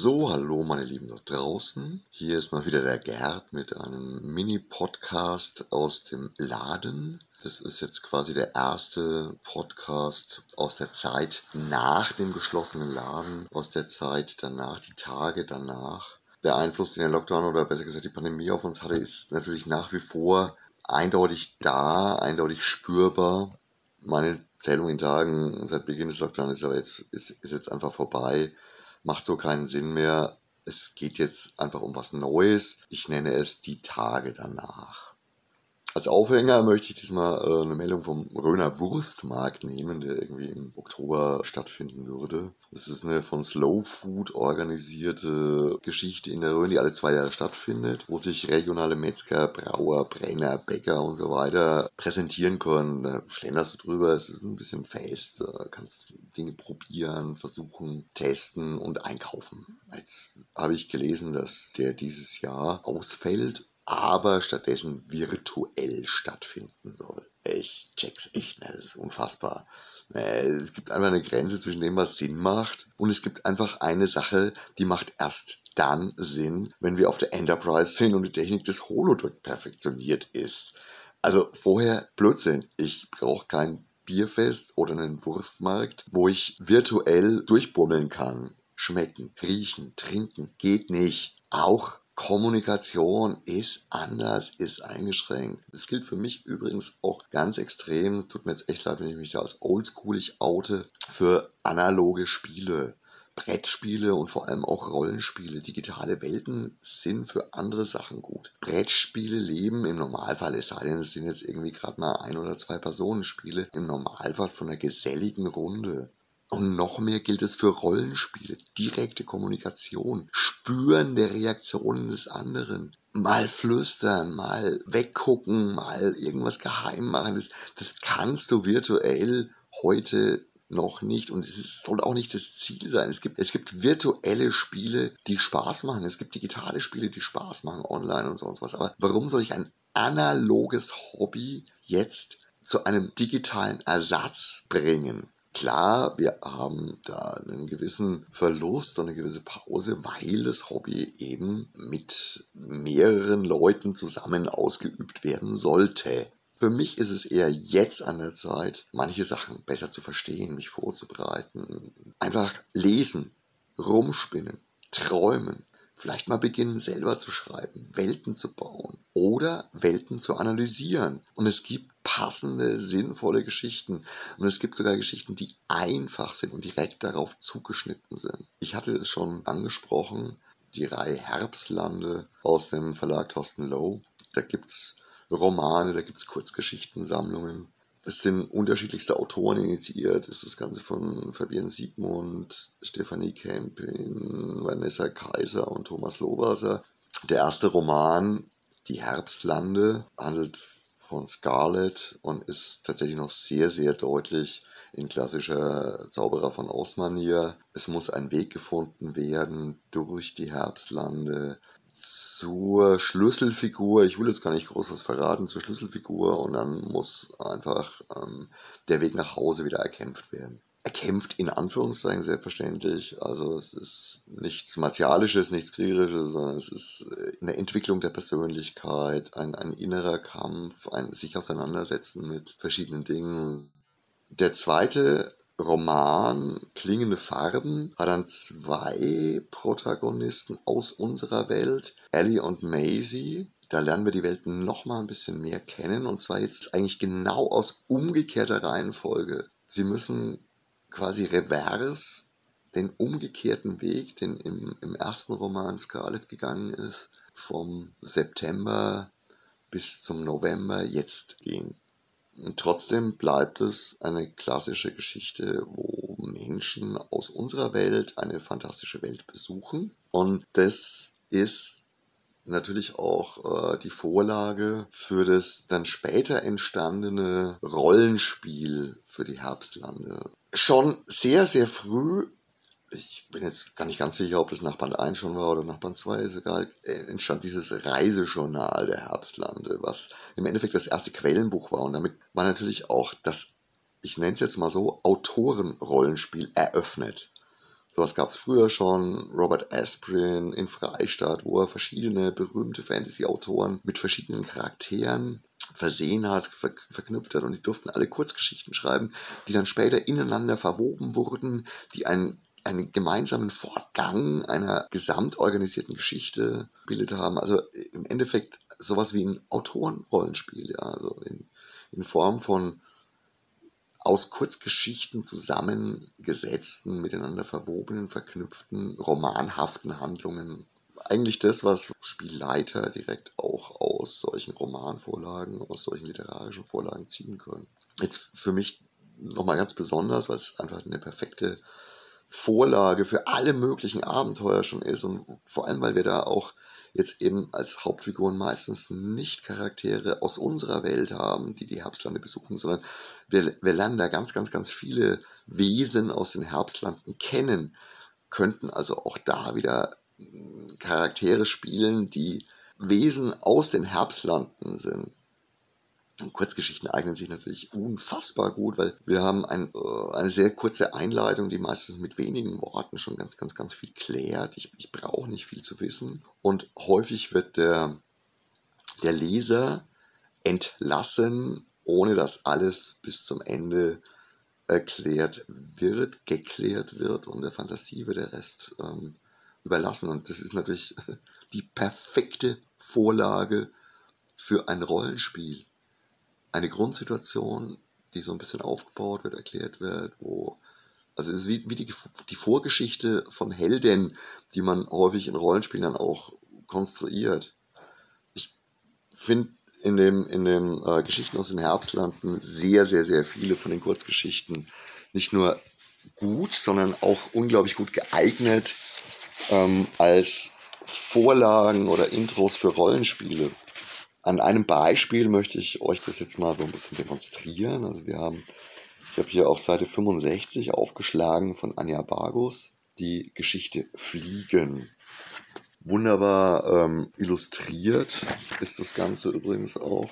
So, hallo meine Lieben dort draußen. Hier ist mal wieder der Gerd mit einem Mini-Podcast aus dem Laden. Das ist jetzt quasi der erste Podcast aus der Zeit nach dem geschlossenen Laden, aus der Zeit danach, die Tage danach. Der Einfluss, den der Lockdown oder besser gesagt die Pandemie auf uns hatte, ist natürlich nach wie vor eindeutig da, eindeutig spürbar. Meine Zählung in Tagen seit Beginn des Lockdowns ist aber jetzt, ist, ist jetzt einfach vorbei macht so keinen Sinn mehr. Es geht jetzt einfach um was Neues. Ich nenne es die Tage danach. Als Aufhänger möchte ich diesmal äh, eine Meldung vom Röner Wurstmarkt nehmen, der irgendwie im Oktober stattfinden würde. Das ist eine von Slow Food organisierte Geschichte in der Rhön, die alle zwei Jahre stattfindet, wo sich regionale Metzger, Brauer, Brenner, Bäcker und so weiter präsentieren können. Da schlenderst du drüber, es ist ein bisschen fest, da kannst Dinge probieren, versuchen, testen und einkaufen. Jetzt habe ich gelesen, dass der dieses Jahr ausfällt aber stattdessen virtuell stattfinden soll. Ich check's echt, ne? das ist unfassbar. Äh, es gibt einfach eine Grenze zwischen dem, was Sinn macht und es gibt einfach eine Sache, die macht erst dann Sinn, wenn wir auf der Enterprise sind und die Technik des Holodeck perfektioniert ist. Also vorher Blödsinn. Ich brauche kein Bierfest oder einen Wurstmarkt, wo ich virtuell durchbummeln kann. Schmecken, riechen, trinken. Geht nicht. Auch Kommunikation ist anders, ist eingeschränkt. Das gilt für mich übrigens auch ganz extrem. Tut mir jetzt echt leid, wenn ich mich da als oldschoolig oute für analoge Spiele. Brettspiele und vor allem auch Rollenspiele, digitale Welten sind für andere Sachen gut. Brettspiele leben im Normalfall, es sei denn, es sind jetzt irgendwie gerade mal ein oder zwei Personenspiele, im Normalfall von einer geselligen Runde. Und noch mehr gilt es für Rollenspiele. Direkte Kommunikation, Spüren der Reaktionen des anderen. Mal flüstern, mal weggucken, mal irgendwas geheim machen. Das, das kannst du virtuell heute noch nicht und es ist, soll auch nicht das Ziel sein. Es gibt, es gibt virtuelle Spiele, die Spaß machen. Es gibt digitale Spiele, die Spaß machen, online und sonst was. Aber warum soll ich ein analoges Hobby jetzt zu einem digitalen Ersatz bringen? Klar, wir haben da einen gewissen Verlust und eine gewisse Pause, weil das Hobby eben mit mehreren Leuten zusammen ausgeübt werden sollte. Für mich ist es eher jetzt an der Zeit, manche Sachen besser zu verstehen, mich vorzubereiten. Einfach lesen, rumspinnen, träumen, Vielleicht mal beginnen, selber zu schreiben, Welten zu bauen oder Welten zu analysieren. Und es gibt passende, sinnvolle Geschichten. Und es gibt sogar Geschichten, die einfach sind und direkt darauf zugeschnitten sind. Ich hatte es schon angesprochen, die Reihe Herbstlande aus dem Verlag Thorsten Lowe. Da gibt es Romane, da gibt es Kurzgeschichtensammlungen. Es sind unterschiedlichste Autoren initiiert. Es ist das Ganze von Fabian Siegmund, Stefanie Kempin, Vanessa Kaiser und Thomas Lohwasser. Der erste Roman, Die Herbstlande, handelt von Scarlett und ist tatsächlich noch sehr, sehr deutlich in klassischer Zauberer von Ausmanier. Es muss ein Weg gefunden werden durch die Herbstlande zur Schlüsselfigur. Ich will jetzt gar nicht groß was verraten zur Schlüsselfigur und dann muss einfach ähm, der Weg nach Hause wieder erkämpft werden. Erkämpft in Anführungszeichen selbstverständlich. Also es ist nichts Martialisches, nichts Kriegerisches, sondern es ist äh, eine Entwicklung der Persönlichkeit, ein, ein innerer Kampf, ein sich auseinandersetzen mit verschiedenen Dingen. Der zweite Roman Klingende Farben hat dann zwei Protagonisten aus unserer Welt, Ellie und Maisie. Da lernen wir die Welt noch mal ein bisschen mehr kennen und zwar jetzt eigentlich genau aus umgekehrter Reihenfolge. Sie müssen quasi reverse den umgekehrten Weg, den im, im ersten Roman Scarlett gegangen ist, vom September bis zum November jetzt gehen. Trotzdem bleibt es eine klassische Geschichte, wo Menschen aus unserer Welt eine fantastische Welt besuchen. Und das ist natürlich auch äh, die Vorlage für das dann später entstandene Rollenspiel für die Herbstlande. Schon sehr, sehr früh ich bin jetzt gar nicht ganz sicher, ob das nach Band 1 schon war oder nach Band 2, ist egal, äh, entstand dieses Reisejournal der Herbstlande, was im Endeffekt das erste Quellenbuch war. Und damit war natürlich auch das, ich nenne es jetzt mal so, Autorenrollenspiel eröffnet. Sowas gab es früher schon. Robert Asprin in Freistadt, wo er verschiedene berühmte Fantasy-Autoren mit verschiedenen Charakteren versehen hat, ver verknüpft hat und die durften alle Kurzgeschichten schreiben, die dann später ineinander verwoben wurden, die einen, einen gemeinsamen Fortgang einer gesamtorganisierten Geschichte bildet haben. Also im Endeffekt sowas wie ein Autorenrollenspiel, ja, also in, in Form von aus Kurzgeschichten zusammengesetzten, miteinander verwobenen, verknüpften, romanhaften Handlungen. Eigentlich das, was Spielleiter direkt auch aus solchen Romanvorlagen, aus solchen literarischen Vorlagen ziehen können. Jetzt für mich nochmal ganz besonders, weil es einfach eine perfekte Vorlage für alle möglichen Abenteuer schon ist und vor allem, weil wir da auch jetzt eben als Hauptfiguren meistens nicht Charaktere aus unserer Welt haben, die die Herbstlande besuchen, sondern wir, wir lernen da ganz, ganz, ganz viele Wesen aus den Herbstlanden kennen, könnten also auch da wieder hm, Charaktere spielen, die Wesen aus den Herbstlanden sind. Und Kurzgeschichten eignen sich natürlich unfassbar gut, weil wir haben ein, äh, eine sehr kurze Einleitung, die meistens mit wenigen Worten schon ganz, ganz, ganz viel klärt. Ich, ich brauche nicht viel zu wissen. Und häufig wird der, der Leser entlassen, ohne dass alles bis zum Ende erklärt wird, geklärt wird und der Fantasie wird der Rest ähm, überlassen. Und das ist natürlich die perfekte Vorlage für ein Rollenspiel eine Grundsituation, die so ein bisschen aufgebaut wird, erklärt wird, wo, also es ist wie, wie die, die Vorgeschichte von Helden, die man häufig in Rollenspielen dann auch konstruiert. Ich finde in dem, in dem äh, Geschichten aus den Herbstlanden sehr, sehr, sehr viele von den Kurzgeschichten nicht nur gut, sondern auch unglaublich gut geeignet ähm, als Vorlagen oder Intros für Rollenspiele. An einem Beispiel möchte ich euch das jetzt mal so ein bisschen demonstrieren. Also wir haben, ich habe hier auf Seite 65 aufgeschlagen von Anja Bargus die Geschichte Fliegen. Wunderbar ähm, illustriert ist das Ganze übrigens auch.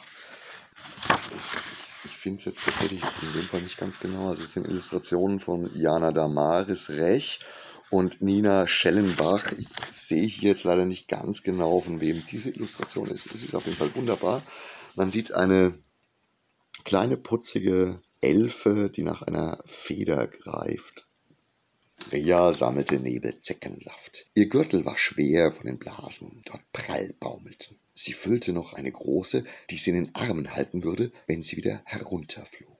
Ich, ich finde es jetzt tatsächlich in dem Fall nicht ganz genau. Also es sind Illustrationen von Jana Damaris Rech und Nina Schellenbach. Ich sehe hier jetzt leider nicht ganz genau, von wem diese Illustration ist. Es ist auf jeden Fall wunderbar. Man sieht eine kleine putzige Elfe, die nach einer Feder greift. Ria sammelte Nebelzeckensaft. Ihr Gürtel war schwer von den Blasen, dort prall baumelten. Sie füllte noch eine große, die sie in den Armen halten würde, wenn sie wieder herunterflog.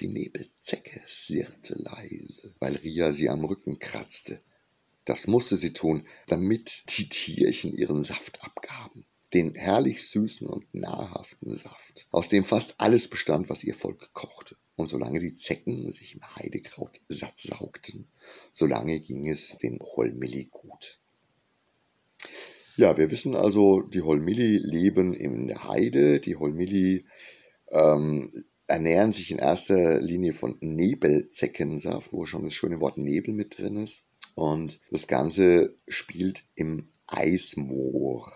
Die Nebelzecke sirrte leise, weil Ria sie am Rücken kratzte. Das musste sie tun, damit die Tierchen ihren Saft abgaben. Den herrlich süßen und nahrhaften Saft, aus dem fast alles bestand, was ihr Volk kochte. Und solange die Zecken sich im Heidekraut satt saugten, solange ging es den Holmilli gut. Ja, wir wissen also, die Holmilli leben in der Heide. Die Holmilli ähm, ernähren sich in erster Linie von Nebelzeckensaft, wo schon das schöne Wort Nebel mit drin ist. Und das Ganze spielt im Eismoor.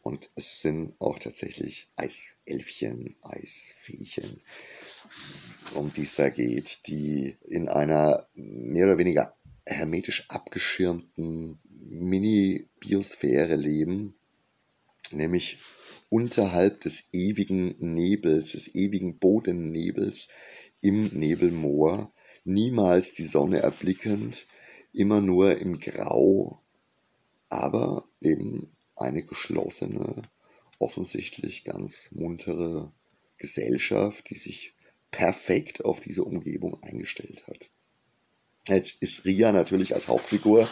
Und es sind auch tatsächlich Eiselfchen, Eisfeechen, um die es da geht, die in einer mehr oder weniger hermetisch abgeschirmten Mini-Biosphäre leben, nämlich unterhalb des ewigen Nebels, des ewigen Bodennebels im Nebelmoor, niemals die Sonne erblickend, immer nur im Grau, aber eben eine geschlossene, offensichtlich ganz muntere Gesellschaft, die sich perfekt auf diese Umgebung eingestellt hat. Jetzt ist Ria natürlich als Hauptfigur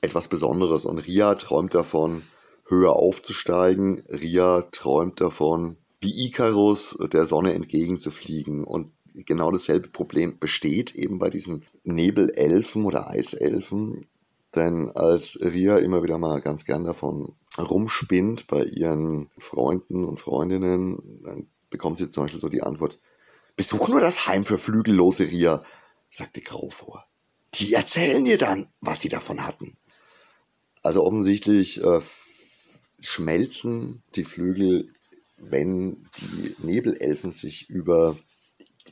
etwas Besonderes und Ria träumt davon, höher aufzusteigen. Ria träumt davon, wie Icarus der Sonne entgegenzufliegen. Und genau dasselbe Problem besteht eben bei diesen Nebelelfen oder Eiselfen. Denn als Ria immer wieder mal ganz gern davon rumspinnt bei ihren Freunden und Freundinnen, dann bekommt sie zum Beispiel so die Antwort, besuch nur das Heim für flügellose Ria, sagte Grau vor. Die erzählen dir dann, was sie davon hatten. Also offensichtlich äh, schmelzen die Flügel, wenn die Nebelelfen sich über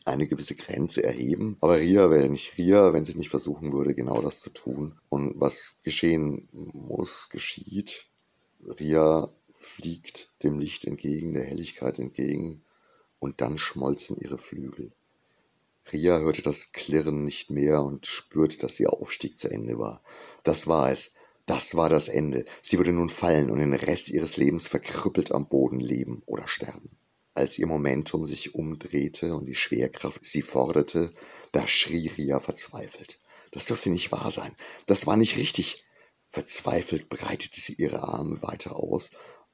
eine gewisse Grenze erheben. Aber Ria wäre nicht Ria, wenn sie nicht versuchen würde, genau das zu tun. Und was geschehen muss, geschieht. Ria fliegt dem Licht entgegen, der Helligkeit entgegen, und dann schmolzen ihre Flügel. Ria hörte das Klirren nicht mehr und spürte, dass ihr Aufstieg zu Ende war. Das war es. Das war das Ende. Sie würde nun fallen und den Rest ihres Lebens verkrüppelt am Boden leben oder sterben. Als ihr Momentum sich umdrehte und die Schwerkraft sie forderte, da schrie Ria verzweifelt. Das durfte nicht wahr sein. Das war nicht richtig. Verzweifelt breitete sie ihre Arme weiter aus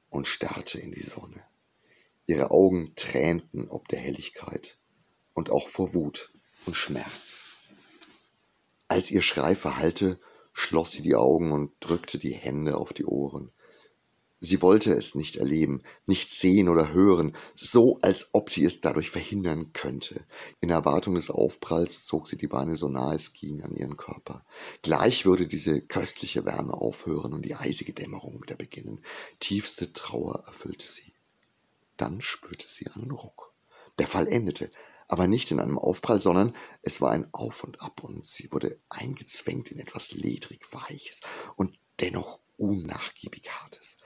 und starrte in die Sonne. Ihre Augen tränten ob der Helligkeit und auch vor Wut und Schmerz. Als ihr Schrei verhallte, schloss sie die Augen und drückte die Hände auf die Ohren. Sie wollte es nicht erleben, nicht sehen oder hören, so als ob sie es dadurch verhindern könnte. In Erwartung des Aufpralls zog sie die Beine so nahe es ging an ihren Körper. Gleich würde diese köstliche Wärme aufhören und die eisige Dämmerung wieder beginnen. Tiefste Trauer erfüllte sie. Dann spürte sie einen Ruck. Der Fall endete, aber nicht in einem Aufprall, sondern es war ein Auf und Ab und sie wurde eingezwängt in etwas ledrig Weiches und dennoch unnachgiebig Hartes.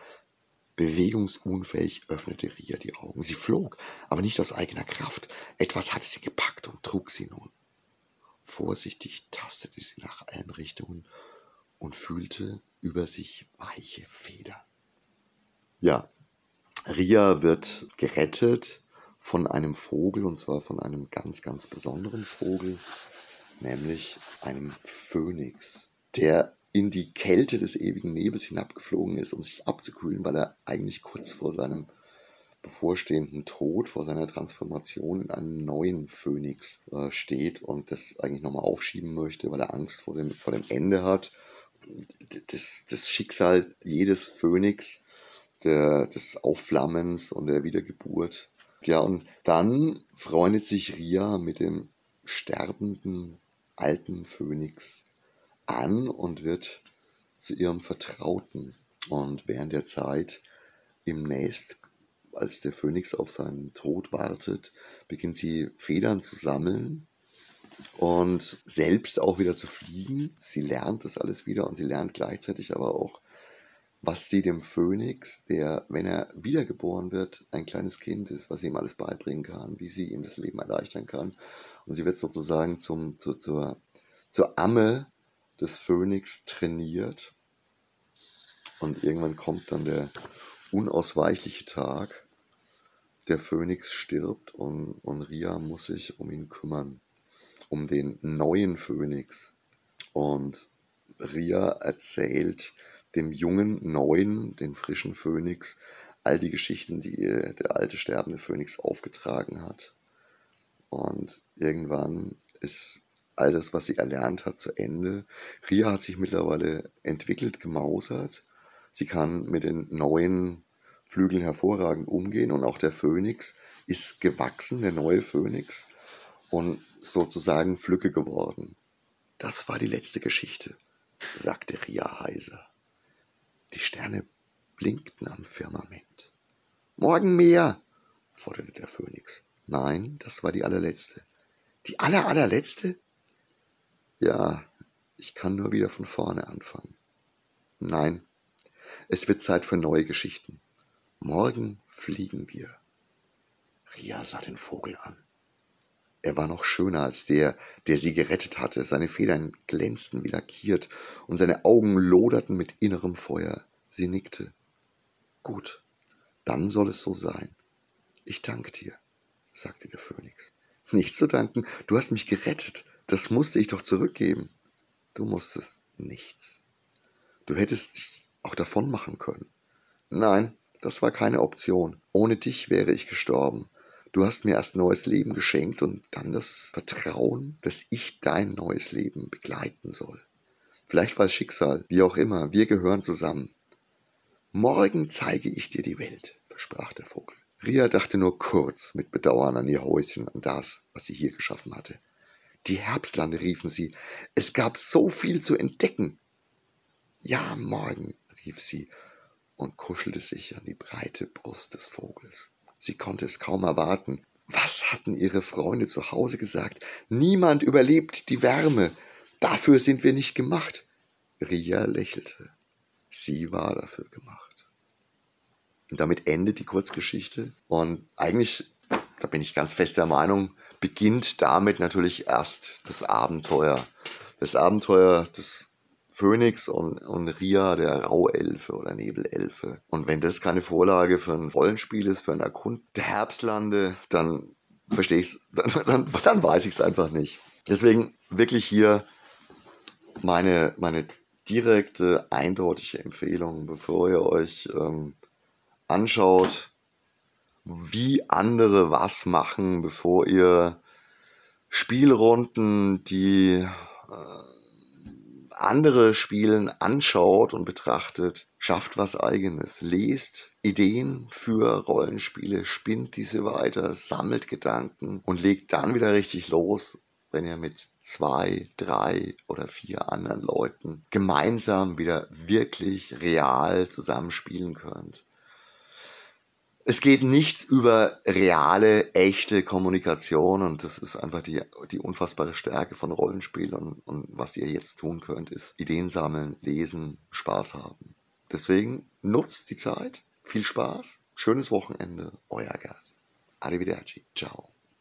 Bewegungsunfähig öffnete Ria die Augen. Sie flog, aber nicht aus eigener Kraft. Etwas hatte sie gepackt und trug sie nun. Vorsichtig tastete sie nach allen Richtungen und fühlte über sich weiche Federn. Ja, Ria wird gerettet von einem Vogel, und zwar von einem ganz, ganz besonderen Vogel, nämlich einem Phönix, der in die Kälte des ewigen Nebels hinabgeflogen ist, um sich abzukühlen, weil er eigentlich kurz vor seinem bevorstehenden Tod, vor seiner Transformation in einen neuen Phönix äh, steht und das eigentlich nochmal aufschieben möchte, weil er Angst vor dem, vor dem Ende hat. Das, das Schicksal jedes Phönix, der, des Aufflammens und der Wiedergeburt ja, und dann freundet sich Ria mit dem sterbenden alten Phönix an und wird zu ihrem Vertrauten. Und während der Zeit im Nest, als der Phönix auf seinen Tod wartet, beginnt sie Federn zu sammeln und selbst auch wieder zu fliegen. Sie lernt das alles wieder und sie lernt gleichzeitig aber auch was sie dem Phönix, der, wenn er wiedergeboren wird, ein kleines Kind ist, was sie ihm alles beibringen kann, wie sie ihm das Leben erleichtern kann. Und sie wird sozusagen zum, zu, zur, zur Amme des Phönix trainiert. Und irgendwann kommt dann der unausweichliche Tag. Der Phönix stirbt und, und Ria muss sich um ihn kümmern, um den neuen Phönix. Und Ria erzählt dem jungen, neuen, den frischen Phönix all die Geschichten, die der alte sterbende Phönix aufgetragen hat. Und irgendwann ist all das, was sie erlernt hat, zu Ende. Ria hat sich mittlerweile entwickelt, gemausert. Sie kann mit den neuen Flügeln hervorragend umgehen und auch der Phönix ist gewachsen, der neue Phönix, und sozusagen Flücke geworden. Das war die letzte Geschichte, sagte Ria heiser. Die Sterne blinkten am Firmament. Morgen mehr, forderte der Phönix. Nein, das war die allerletzte. Die aller, allerletzte? Ja, ich kann nur wieder von vorne anfangen. Nein, es wird Zeit für neue Geschichten. Morgen fliegen wir. Ria sah den Vogel an. Er war noch schöner als der, der sie gerettet hatte. Seine Federn glänzten wie lackiert und seine Augen loderten mit innerem Feuer. Sie nickte. Gut, dann soll es so sein. Ich danke dir, sagte der Phönix. Nicht zu danken, du hast mich gerettet. Das musste ich doch zurückgeben. Du musstest nichts. Du hättest dich auch davon machen können. Nein, das war keine Option. Ohne dich wäre ich gestorben. Du hast mir erst neues Leben geschenkt und dann das Vertrauen, dass ich dein neues Leben begleiten soll. Vielleicht war es Schicksal, wie auch immer, wir gehören zusammen. Morgen zeige ich dir die Welt, versprach der Vogel. Ria dachte nur kurz mit Bedauern an ihr Häuschen, an das, was sie hier geschaffen hatte. Die Herbstlande riefen sie, es gab so viel zu entdecken. Ja, morgen, rief sie und kuschelte sich an die breite Brust des Vogels. Sie konnte es kaum erwarten. Was hatten ihre Freunde zu Hause gesagt? Niemand überlebt die Wärme. Dafür sind wir nicht gemacht. Ria lächelte. Sie war dafür gemacht. Und damit endet die Kurzgeschichte. Und eigentlich, da bin ich ganz fest der Meinung, beginnt damit natürlich erst das Abenteuer. Das Abenteuer des Phönix und, und Ria, der Rauelfe oder Nebelelfe. Und wenn das keine Vorlage für ein Rollenspiel ist, für ein Erkund der Herbstlande, dann verstehe ich es, dann, dann, dann weiß ich es einfach nicht. Deswegen wirklich hier meine, meine direkte, eindeutige Empfehlung, bevor ihr euch ähm, anschaut, wie andere was machen, bevor ihr Spielrunden, die äh, andere Spielen anschaut und betrachtet, schafft was eigenes, lest Ideen für Rollenspiele, spinnt diese weiter, sammelt Gedanken und legt dann wieder richtig los, wenn ihr mit zwei, drei oder vier anderen Leuten gemeinsam wieder wirklich real zusammenspielen könnt. Es geht nichts über reale, echte Kommunikation und das ist einfach die, die unfassbare Stärke von Rollenspielen und, und was ihr jetzt tun könnt, ist Ideen sammeln, lesen, Spaß haben. Deswegen nutzt die Zeit, viel Spaß, schönes Wochenende, euer Gerd. Arrivederci, ciao.